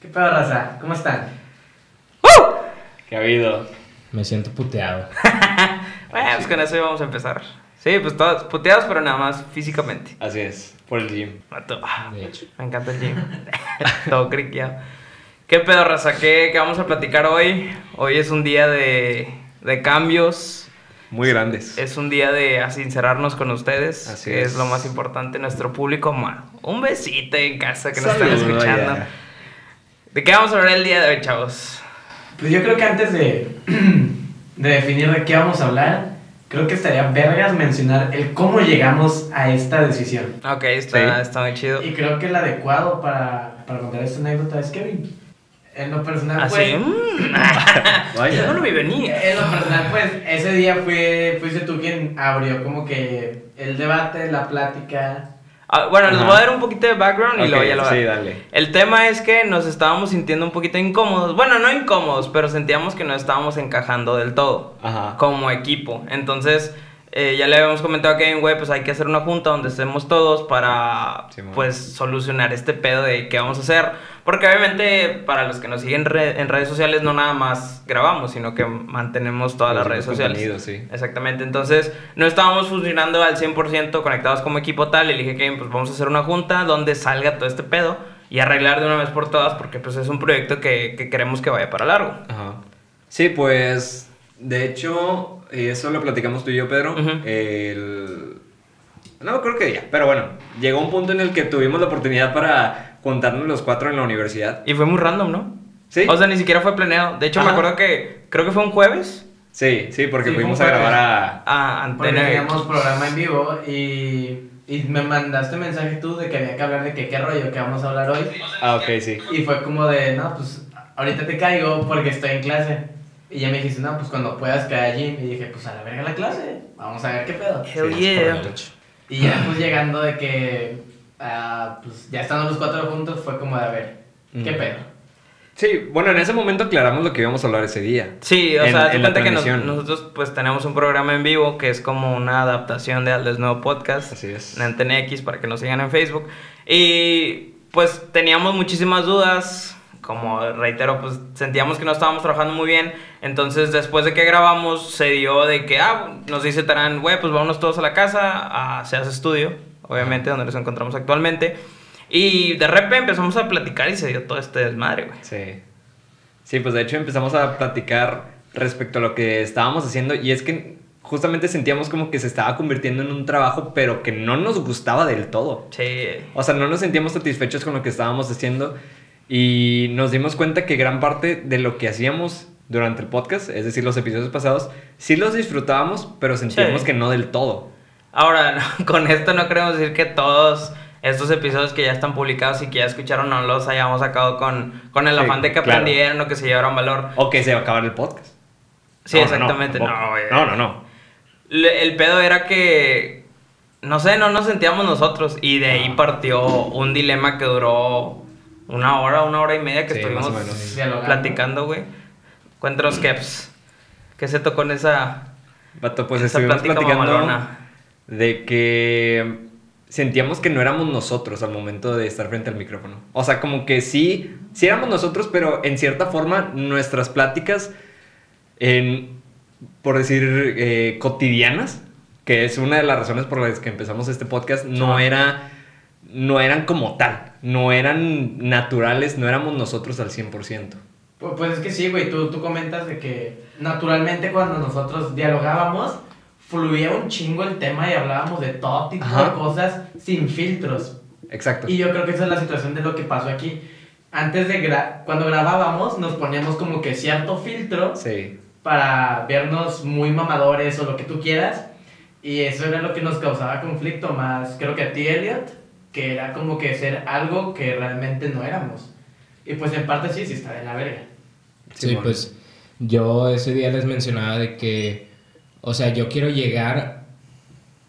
¿Qué pedo, raza? ¿Cómo están? ¿Qué ha habido? Me siento puteado. Bueno, pues con eso íbamos a empezar. Sí, pues todos puteados, pero nada más físicamente. Así es, por el gym. Vato, ah, De hecho. Me encanta el gym. Todo criqueado. ¿Qué pedo, raza? ¿Qué, qué vamos a platicar hoy? Hoy es un día de, de cambios. Muy grandes. Es un día de sincerarnos con ustedes. Así que es. es. lo más importante. Nuestro público, un besito en casa que nos están escuchando. ya. ¿De qué vamos a hablar el día de hoy, chavos? Pues yo creo que antes de, de definir de qué vamos a hablar, creo que estaría vergas mencionar el cómo llegamos a esta decisión. Ok, está, Sí. está muy chido. Y creo que el adecuado para, para contar esta anécdota es Kevin. En lo personal, Así. pues. mm, Vaya. Yo no me venía. En lo personal, pues, ese día fue, fuiste tú quien abrió como que el debate, la plática. Ah, bueno, les voy a dar un poquito de background y luego ya lo Sí, dale. El tema es que nos estábamos sintiendo un poquito incómodos. Bueno, no incómodos, pero sentíamos que no estábamos encajando del todo Ajá. como equipo. Entonces, eh, ya le habíamos comentado a Kevin, güey, pues hay que hacer una junta donde estemos todos para, Simón. pues, solucionar este pedo de qué vamos a hacer. Porque obviamente, para los que nos siguen re- en redes sociales, no nada más grabamos, sino que mantenemos todas las redes sociales. sí. Exactamente, entonces no estábamos funcionando al 100% conectados como equipo tal. Y dije que pues vamos a hacer una junta donde salga todo este pedo y arreglar de una vez por todas porque pues es un proyecto que, que queremos que vaya para largo. Ajá. Sí, pues, de hecho, eh, eso lo platicamos tú y yo, Pedro. El... No creo que día, pero bueno, llegó un punto en el que tuvimos la oportunidad para juntarnos los cuatro en la universidad. Y fue muy random, ¿no? Sí. O sea, ni siquiera fue planeado. De hecho, me acuerdo que creo que fue un jueves Sí, sí, porque Sí, fuimos a grabar a... a Antena teníamos programa en vivo y, y me mandaste mensaje tú de que había que hablar de que qué rollo que vamos a hablar hoy. Ah, ok, sí. Y fue como de, no, pues ahorita te caigo porque estoy en clase. Y ya me dijiste, no, pues cuando puedas caer allí. Y dije, pues a la verga la clase. Vamos a ver qué pedo. Hell Sí, yeah. Y ya pues llegando de que, ah, pues ya estando los cuatro juntos, fue como de, a ver, ¿qué Mm. pedo? Sí, bueno, en ese momento aclaramos lo que íbamos a hablar ese día. Sí, o En- sea, en la que nos- nosotros pues tenemos un programa en vivo que es como una adaptación de Al Desnudo Podcast. Así es. En Antena X para que nos sigan en Facebook. Y pues teníamos muchísimas dudas. Como reitero, pues sentíamos que no estábamos trabajando muy bien. Entonces, después de que grabamos, se dio de que, ah, nos dice Tarán, güey, pues vámonos todos a la casa, a Seas Estudio, obviamente, donde nos encontramos actualmente. Y de repente empezamos a platicar y se dio todo este desmadre, güey. Sí. Sí, pues de hecho empezamos a platicar respecto a lo que estábamos haciendo y es que justamente sentíamos como que se estaba convirtiendo en un trabajo pero que no nos gustaba del todo. Sí. O sea, no nos sentíamos satisfechos con lo que estábamos haciendo y nos dimos cuenta que gran parte de lo que hacíamos durante el podcast, es decir, los episodios pasados, sí los disfrutábamos, pero sentíamos Sí. que no del todo. Ahora, no, con esto no queremos decir que todos estos episodios que ya están publicados y que ya escucharon no los hayamos sacado con, con el Sí, afán de que claro. aprendieran o que se llevaran valor. O que se va a acabar el podcast. Sí, No, no, no, exactamente. No, no, no, no. Le- El pedo era que, no sé, no nos sentíamos nosotros y de ahí Ah. partió un dilema que duró una hora, una hora y media que Sí, estuvimos platicando, güey. Cuéntanos, Keps. ¿Qué se tocó en esa, Vato, pues esa estuvimos platicando mamalona? de que sentíamos que no éramos nosotros al momento de estar frente al micrófono. O sea, como que sí, sí éramos nosotros, pero en cierta forma nuestras pláticas, en, por decir, eh, cotidianas, que es una de las razones por las que empezamos este podcast, no Ajá. era, no eran como tal, no eran naturales, no éramos nosotros al 100%. Pu- Pues es que sí, güey, tú, tú comentas de que naturalmente cuando nosotros dialogábamos, fluía un chingo el tema y hablábamos de todo tipo Ajá. de cosas sin filtros. Exacto. Y yo creo que esa es la situación de lo que pasó aquí. Antes de gra cuando grabábamos, nos poníamos como que cierto filtro Sí. para vernos muy mamadores o lo que tú quieras. Y eso era lo que nos causaba conflicto más, creo que a ti, Elliot, que era como que ser algo que realmente no éramos. Y pues en parte sí, sí está de la verga. Sí, pues yo ese día les mencionaba de que, o sea, yo quiero llegar,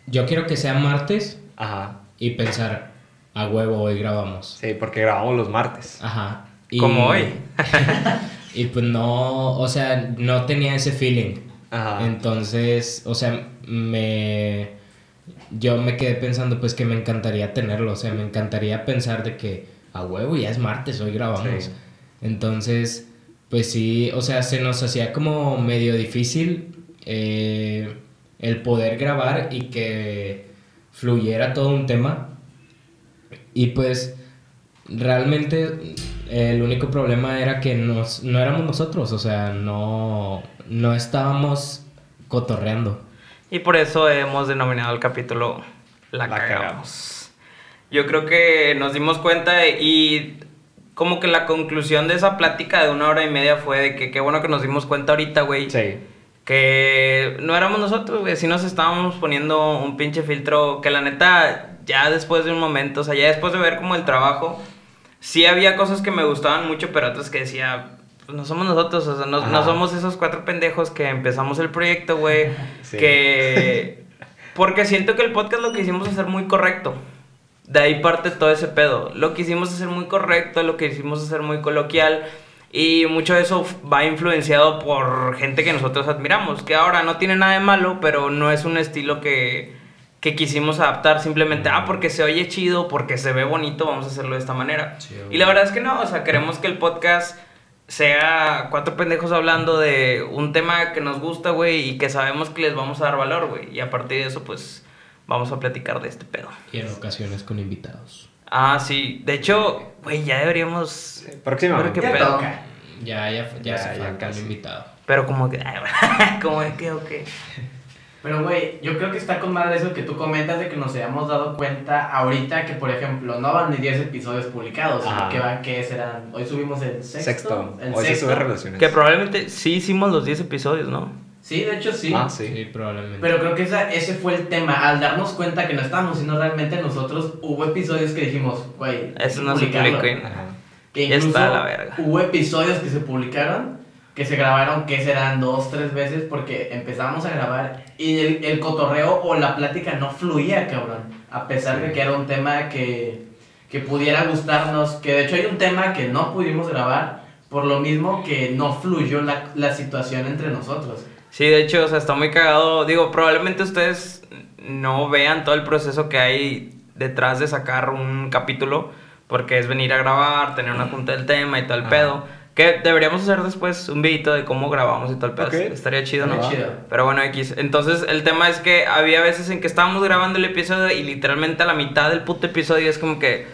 yo quiero que sea martes Ajá. y pensar, a huevo, hoy grabamos. Sí, porque grabamos los martes. Ajá. Y- Como hoy. Y pues no, o sea, no tenía ese feeling. Ajá. Entonces, o sea, me... Yo me quedé pensando pues que me encantaría tenerlo, o sea, me encantaría pensar de que a huevo ya es martes, hoy grabamos. Sí. Entonces, pues sí, o sea, se nos hacía como medio difícil eh, el poder grabar y que fluyera todo un tema. Y pues realmente el único problema era que nos, no éramos nosotros, o sea, no, no estábamos cotorreando. Y por eso hemos denominado el capítulo La, La cagamos. cagamos. Yo creo que nos dimos cuenta y como que la conclusión de esa plática de una hora y media fue de que qué bueno que nos dimos cuenta ahorita, güey. Sí. Que no éramos nosotros, güey. Sí nos estábamos poniendo un pinche filtro que la neta, ya después de un momento, o sea, ya después de ver como el trabajo, sí había cosas que me gustaban mucho, pero otras que decía, pues no somos nosotros, o sea, no, no somos esos cuatro pendejos que empezamos el proyecto, güey. Sí. Que... Porque siento que el podcast lo que hicimos ser muy correcto. De ahí parte todo ese pedo. Lo que hicimos ser muy correcto, lo que hicimos ser muy coloquial. Y mucho de eso va influenciado por gente que nosotros admiramos. Que ahora no tiene nada de malo, pero no es un estilo que, que quisimos adaptar. Simplemente, ah, porque se oye chido, porque se ve bonito, vamos a hacerlo de esta manera. Sí, y la verdad es que no, o sea, queremos que el podcast sea cuatro pendejos hablando de un tema que nos gusta, güey, y que sabemos que les vamos a dar valor, güey. Y a partir de eso, pues, vamos a platicar de este pedo. Y en ocasiones con invitados. Ah, sí. De hecho, güey, ya deberíamos... Próximamente. ¿Qué Ya pedo? toca. Ya, ya, ya, Ya, se ya falta un casi. invitado. Pero como que... como de que, ok. Pero, güey, yo creo que está con madre eso que tú comentas de que nos hayamos dado cuenta ahorita que, por ejemplo, no van ni 10 episodios publicados, sino Ajá. que van, ¿qué serán? Hoy subimos el sexto. Sexto. El Hoy se sube relaciones. Que probablemente sí hicimos los 10 episodios, ¿no? Sí, de hecho sí. Ah, Sí, sí. probablemente. Pero creo que esa, ese fue el tema. Al darnos cuenta que no estábamos siendo realmente nosotros, hubo episodios que dijimos, güey, Eso que no se publicó. Ajá. Que Ya incluso está la verga. hubo episodios que se publicaron, que se grabaron, que serán dos, tres veces, porque empezamos a grabar y el, el cotorreo o la plática no fluía, cabrón. A pesar de que era un tema que, que pudiera gustarnos, que de hecho hay un tema que no pudimos grabar, por lo mismo que no fluyó la, la situación entre nosotros. Sí, de hecho, o sea, está muy cagado. Digo, probablemente ustedes no vean todo el proceso que hay detrás de sacar un capítulo, porque es venir a grabar, tener una junta del tema y todo el Ajá. pedo. Que deberíamos hacer después un videito de cómo grabamos y todo el pedo. Ok. Estaría chido, ¿no? chido. Pero bueno, X. Entonces, el tema es que había veces en que estábamos grabando el episodio y literalmente a la mitad del puto episodio es como que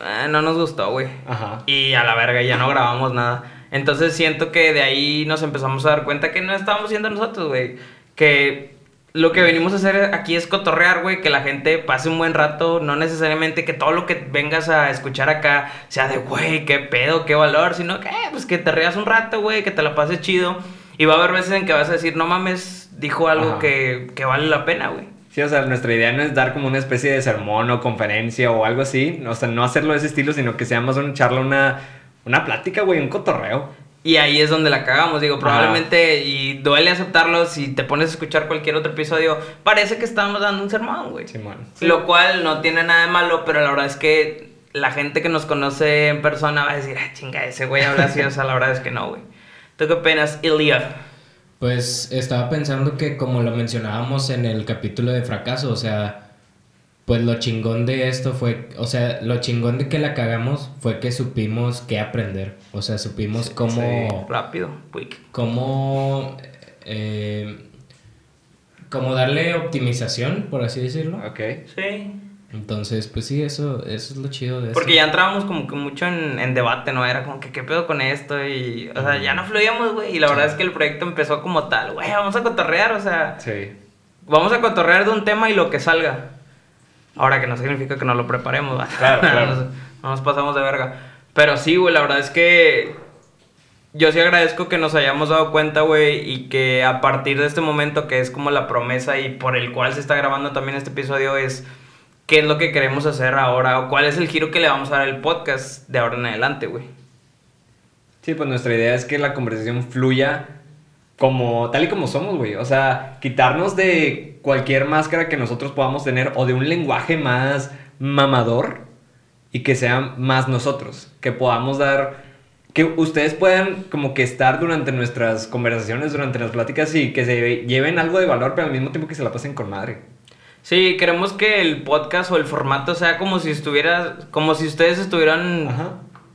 eh, no nos gustó, güey. Ajá. Y a la verga, ya no grabamos nada. Entonces siento que de ahí nos empezamos a dar cuenta que no estábamos siendo nosotros, güey. Que lo que venimos a hacer aquí es cotorrear, güey. Que la gente pase un buen rato. No necesariamente que todo lo que vengas a escuchar acá sea de, güey, qué pedo, qué valor. Sino que, eh, pues que te rías un rato, güey. Que te la pases chido. Y va a haber veces en que vas a decir, no mames, dijo algo que, que vale la pena, güey. Sí, o sea, nuestra idea no es dar como una especie de sermón o conferencia o algo así. O sea, no hacerlo de ese estilo, sino que sea más una charla, una, una plática, güey, un cotorreo. Y ahí es donde la cagamos, digo, Ajá. probablemente, y duele aceptarlo, si te pones a escuchar cualquier otro episodio, parece que estamos dando un sermón, güey. Simón. Lo cual no tiene nada de malo, pero la verdad es que la gente que nos conoce en persona va a decir, ah, chinga, ese güey habla así, o sea, la verdad es que no, güey. ¿Tú qué opinas, Ilya? Pues estaba pensando que como lo mencionábamos en el capítulo de fracaso, o sea, pues lo chingón de esto fue, o sea, lo chingón de que la cagamos fue que supimos qué aprender, o sea, supimos cómo, Rápido, quick. cómo, eh, cómo darle optimización, por así decirlo. Ok. Sí. Entonces, pues sí, eso, eso es lo chido de eso. Porque ya entrábamos como que mucho en, en debate, ¿no? Era como que, ¿qué pedo con esto? Y, o sea, ya no fluíamos, güey. Y la verdad es que el proyecto empezó como tal, güey, vamos a cotorrear, o sea, Sí. Vamos a cotorrear de un tema y lo que salga. Ahora que no significa que no lo preparemos. Claro, claro. no, nos, no nos pasamos de verga. Pero sí, güey, la verdad es que yo sí agradezco que nos hayamos dado cuenta, güey, y que a partir de este momento, que es como la promesa y por el cual se está grabando también este episodio, es qué es lo que queremos hacer ahora o cuál es el giro que le vamos a dar al podcast de ahora en adelante, güey. Sí, pues nuestra idea es que la conversación fluya como tal y como somos, güey. O sea, quitarnos de cualquier máscara que nosotros podamos tener o de un lenguaje más mamador y que sea más nosotros, que podamos dar que ustedes puedan como que estar durante nuestras conversaciones, durante las pláticas y que se lleven algo de valor, pero al mismo tiempo que se la pasen con madre. Sí, queremos que el podcast o el formato sea como si estuviera, como si ustedes estuvieran Ajá.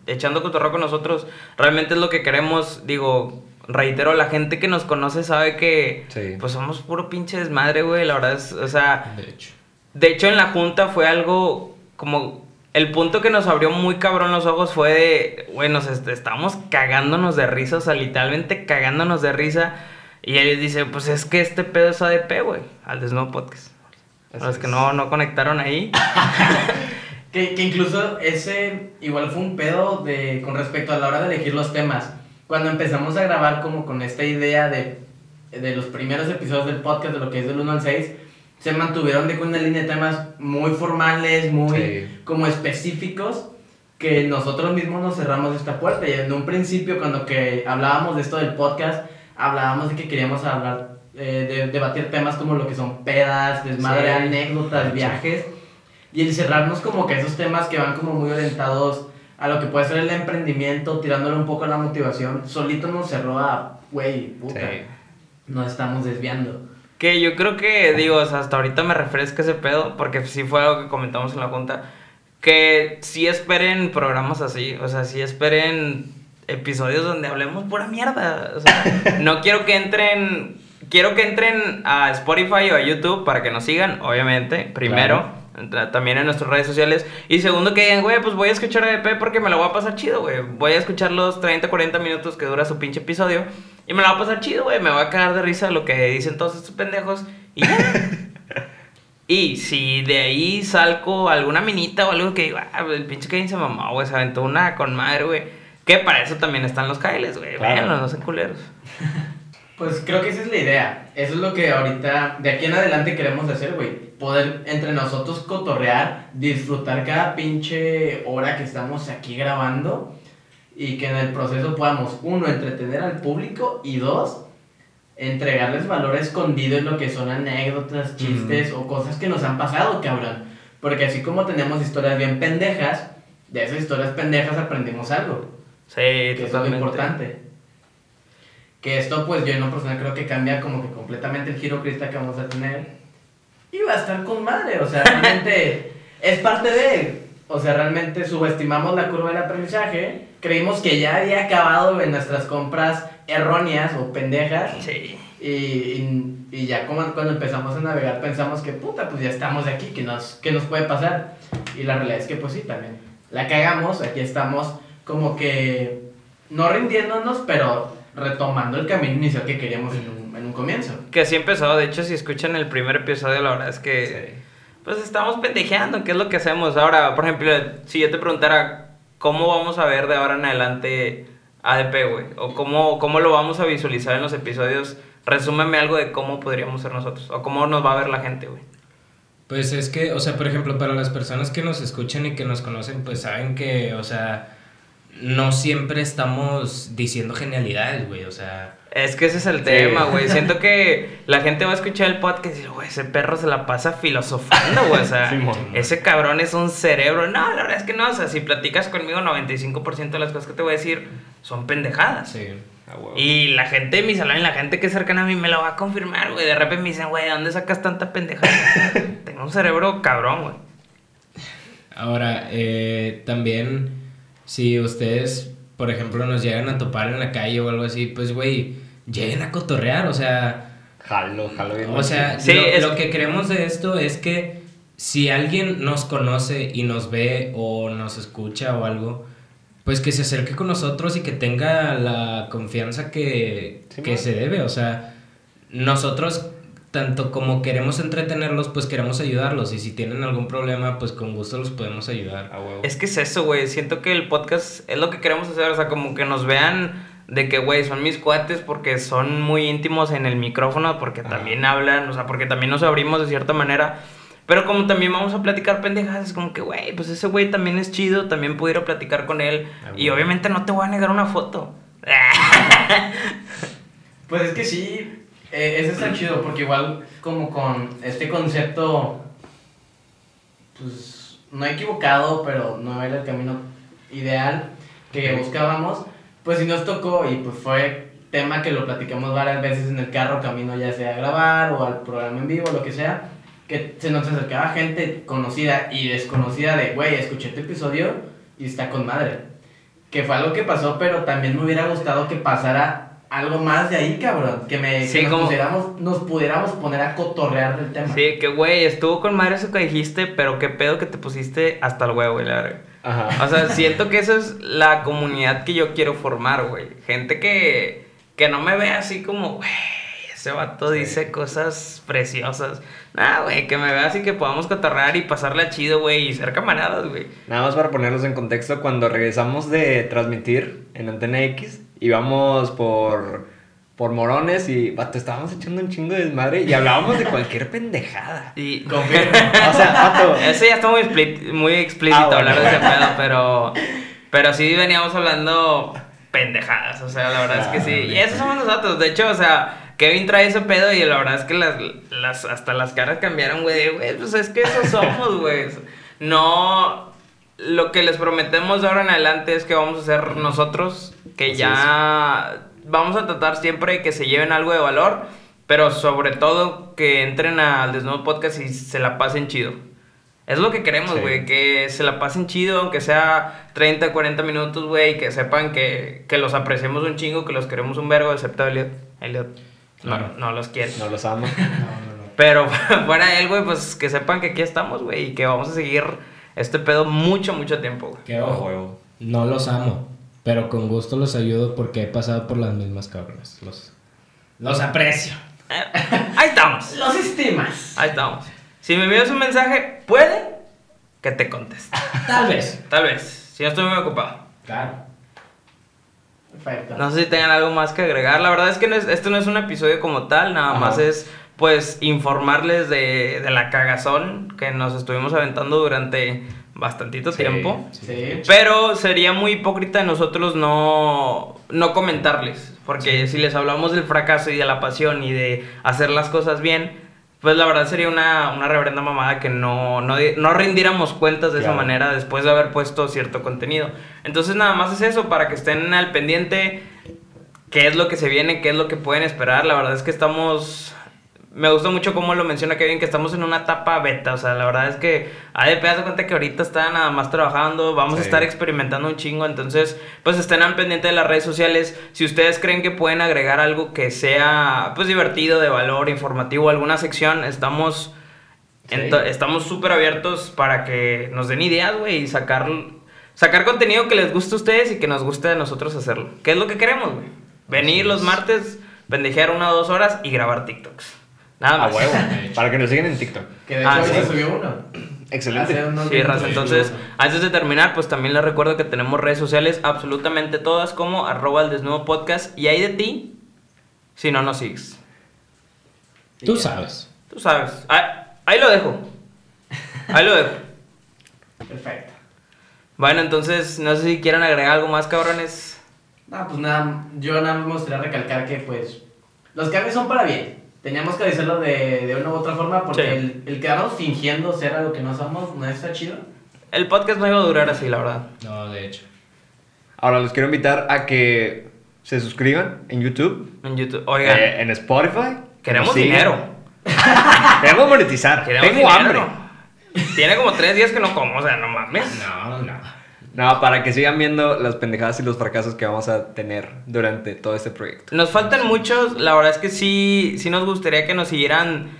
echando cotorreo con nosotros. Realmente es lo que queremos, digo, reitero, la gente que nos conoce sabe que Sí. pues somos puro pinche desmadre, güey, la verdad es, o sea, De hecho. de hecho en la junta fue algo como el punto que nos abrió muy cabrón los ojos fue de, güey, nos est- estábamos cagándonos de risa, o sea, literalmente cagándonos de risa. Y él dice, pues es que este pedo es ADP, güey, al Desnudo Podcast. Así Los que es. no, no conectaron ahí. Que, que incluso ese igual fue un pedo de, con respecto a la hora de elegir los temas. Cuando empezamos a grabar como con esta idea de, de los primeros episodios del podcast, de lo que es del 1 al 6, se mantuvieron de con una línea de temas muy formales, muy Sí. como específicos, que nosotros mismos nos cerramos esta puerta. Y en un principio, cuando que hablábamos de esto del podcast, hablábamos de que queríamos hablar, eh, de debatir temas como lo que son pedas, desmadre, Sí. anécdotas, viajes. Y el cerrarnos como que esos temas que van como muy orientados a lo que puede ser el emprendimiento, tirándole un poco a la motivación, solito nos cerró a, güey, puta, Sí. nos estamos desviando. Que yo creo que, digo, o sea, hasta ahorita me refresca ese pedo, porque sí fue algo que comentamos en la junta, que sí esperen programas así, o sea, sí esperen episodios donde hablemos pura mierda, o sea, no quiero que entren, quiero que entren a Spotify o a YouTube para que nos sigan, obviamente, primero. entra- También en nuestras redes sociales. Y segundo, que digan, güey, pues voy a escuchar ADP porque me la voy a pasar chido, güey. Voy a escuchar los 30, 40 minutos que dura su pinche episodio. Y me la voy a pasar chido, güey. Me voy a cagar de risa lo que dicen todos estos pendejos. Y ya. y si de ahí salgo alguna minita o algo que digo, ah, el pinche Kevin se mamó, güey. Se aventó una con madre, güey. Que para eso también están los Kailes, güey. Claro. Véanlos, no sean culeros. Pues creo que esa es la idea. Eso es lo que ahorita, de aquí en adelante queremos hacer, güey. Poder entre nosotros cotorrear, disfrutar cada pinche hora que estamos aquí grabando y que en el proceso podamos, uno, entretener al público y dos, entregarles valor escondido en lo que son anécdotas, chistes o cosas que nos han pasado, cabrón. Porque así como tenemos historias bien pendejas, de esas historias pendejas aprendimos algo. Sí, Que eso es lo totalmente. importante. Que esto, pues yo en lo personal creo que cambia como que completamente el giro crista que vamos a tener. Y va a estar con madre, o sea, realmente es parte de. O sea, realmente subestimamos la curva del aprendizaje. Creímos que ya había acabado en nuestras compras erróneas o pendejas. Sí. Y, y, y ya como cuando empezamos a navegar pensamos que puta, pues ya estamos de aquí, ¿qué nos, qué nos puede pasar? Y la realidad es que pues sí, también. La cagamos, aquí estamos como que no rindiéndonos, pero retomando el camino inicial que queríamos en un, en un comienzo. Que así empezó. De hecho, si escuchan el primer episodio, la verdad es que. Pues estamos pendejeando, ¿qué es lo que hacemos? Ahora, por ejemplo, si yo te preguntara cómo vamos a ver de ahora en adelante ADP, güey, o cómo, cómo lo vamos a visualizar en los episodios, resúmeme algo de cómo podríamos ser nosotros, o cómo nos va a ver la gente, güey. Pues es que, o sea, por ejemplo, para las personas que nos escuchan y que nos conocen, pues saben que, o sea, no siempre estamos diciendo genialidades, güey, o sea... Es que ese es el tema, güey. Siento que la gente va a escuchar el podcast y dice, güey, ese perro se la pasa filosofando, güey. O sea, ese cabrón es un cerebro. No, la verdad es que no. O sea, si platicas conmigo, 95% de las cosas que te voy a decir son pendejadas. Sí. A huevo. Y la gente de mi salón y la gente que es cercana a mí me lo va a confirmar, güey. De repente me dicen, güey, ¿de dónde sacas tanta pendejada? Tengo un cerebro cabrón, güey. Ahora, eh, también, si ustedes, por ejemplo, nos llegan a topar en la calle o algo así, pues, güey, lleguen a cotorrear, o sea... Jalo, jalo bien. O sea, Sí, lo, es- lo que creemos de esto es que si alguien nos conoce y nos ve o nos escucha o algo, pues que se acerque con nosotros y que tenga la confianza que, Sí, que se debe. O sea, nosotros, tanto como queremos entretenerlos, pues queremos ayudarlos. Y si tienen algún problema, pues con gusto los podemos ayudar. A huevo. Es que es eso, güey. Siento que el podcast es lo que queremos hacer. O sea, como que nos vean de que, güey, son mis cuates porque son muy íntimos en el micrófono, porque Ajá. también hablan, o sea, porque también nos abrimos de cierta manera. Pero como también vamos a platicar pendejadas, es como que, güey, pues ese güey también es chido, también pudiera platicar con él. Ah, Y bueno. obviamente no te voy a negar una foto. Pues es que sí, eh, ese está chido, porque igual como con este concepto, pues no equivocado, pero no era el camino ideal que buscábamos, pues sí nos tocó y pues fue tema que lo platicamos varias veces en el carro, camino ya sea a grabar o al programa en vivo, lo que sea, que se nos acercaba gente conocida y desconocida de, güey, escuché tu episodio y está con madre. que fue algo que pasó, pero también me hubiera gustado que pasara algo más de ahí, cabrón. Que, me, Sí, que nos, como- pudiéramos, nos pudiéramos poner a cotorrear del tema. Sí, que güey, estuvo con madre eso que dijiste, pero qué pedo que te pusiste hasta el huevo, güey, la verga. Ajá. O sea, siento que esa es la comunidad que yo quiero formar, güey. Gente que, que no me ve así como, güey, ese vato dice cosas preciosas. Nah, güey, que me vea así que podamos cotorrear y pasarla chido, güey, y ser camaradas, güey. Nada más para ponerlos en contexto, cuando regresamos de transmitir en Antena X, íbamos por, por Morones y, vato, estábamos echando un chingo de desmadre y hablábamos de cualquier pendejada. Y... Confirmo. O sea, vato, Ese ya está muy, explícito Ah, bueno. hablar de ese pedo, pero, pero sí veníamos hablando pendejadas, o sea, la verdad es que sí. Y esos somos nosotros, de hecho, o sea, Kevin trae ese pedo y la verdad es que las, las, hasta las caras cambiaron, güey, pues es que eso somos, güey. No, lo que les prometemos de ahora en adelante es que vamos a ser nosotros, que Así ya vamos a tratar siempre de que se lleven algo de valor, pero sobre todo que entren al Desnudo Podcast y se la pasen chido. Es lo que queremos, Sí. güey, que se la pasen chido, aunque sea 30, 40 minutos, güey, que sepan que, que los apreciamos un chingo, que los queremos un vergo, excepto Elliot. Claro. no los quiere. no los amo. No, no, no. Pero fuera de él, güey, pues que sepan que aquí estamos, güey, y que vamos a seguir este pedo mucho, mucho tiempo, güey. Que A ojo, no los amo, pero con gusto los ayudo porque he pasado por las mismas cabronas. Los, los aprecio. Ahí estamos. Los estimas. Ahí estamos. Si me envías un mensaje, puede que te conteste. Tal vez. Tal vez. Si no estoy muy ocupado. Claro. Perfecto. No sé si tengan algo más que agregar. La verdad es que no es, esto no es un episodio como tal, nada Ajá. más es pues informarles de, de la cagazón que nos estuvimos aventando durante bastantito Sí. tiempo. Sí. Pero sería muy hipócrita de nosotros no, no comentarles, porque si les hablamos del fracaso y de la pasión y de hacer las cosas bien, pues la verdad sería una, una reverenda mamada que no, no, no rindiéramos cuentas de esa manera después de haber puesto cierto contenido. Entonces nada más es eso, para que estén al pendiente, qué es lo que se viene, qué es lo que pueden esperar. La verdad es que estamos... Me gusta mucho cómo lo menciona Kevin, que estamos en una etapa beta. O sea, la verdad es que ADP hace cuenta que ahorita está nada más trabajando. Vamos a estar experimentando un chingo. Entonces, pues estén al pendiente de las redes sociales. Si ustedes creen que pueden agregar algo que sea, pues divertido, de valor, informativo, alguna sección, estamos... Sí. estamos súper abiertos para que nos den ideas, güey, y sacar, sacar contenido que les guste a ustedes y que nos guste a nosotros hacerlo. ¿Qué es lo que queremos, güey? Venir los es. martes, pendejear una o dos horas y grabar TikToks. Nada A más. huevo. Para que nos sigan en TikTok. Que de Ah, hecho sí. se subió uno. Excelente. Sí, raza. Entonces, antes de terminar, pues también les recuerdo que tenemos redes sociales, absolutamente todas, como arroba el desnudo podcast. Y hay de ti, si no nos sigues. Tú sabes. Tú sabes. Ah, ahí lo dejo. Ahí lo dejo. Perfecto. Bueno, entonces, no sé si quieran agregar algo más, cabrones. No, pues nada, yo nada más me gustaría recalcar que pues los cambios son para bien. Teníamos que decirlo de, de una u otra forma porque Sí. el, el quedarnos fingiendo ser algo que no somos no está chido. El podcast no iba a durar así, la verdad. No, de hecho. Ahora los quiero invitar a que se suscriban en YouTube, En YouTube. Oigan, eh, en Spotify. queremos dinero. Queremos monetizar. Queremos Tengo dinero. hambre. Tiene como tres días que no como, o sea, no mames. No, no. No, para que sigan viendo las pendejadas y los fracasos que vamos a tener durante todo este proyecto. Nos faltan muchos, la verdad es que sí, sí nos gustaría que nos siguieran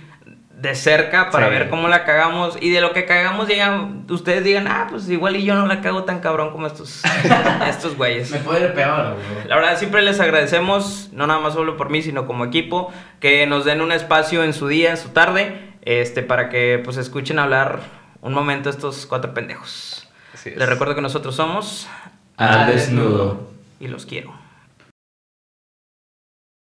de cerca para Sí. ver cómo la cagamos y de lo que cagamos llegan, ustedes digan, ah, pues igual y yo no la cago tan cabrón como estos, estos güeyes. Me puede ir peor. La verdad, siempre les agradecemos, no nada más solo por mí, sino como equipo, que nos den un espacio en su día, en su tarde, este, para que pues escuchen hablar un momento estos cuatro pendejos. Les recuerdo que nosotros somos Al desnudo. y los quiero.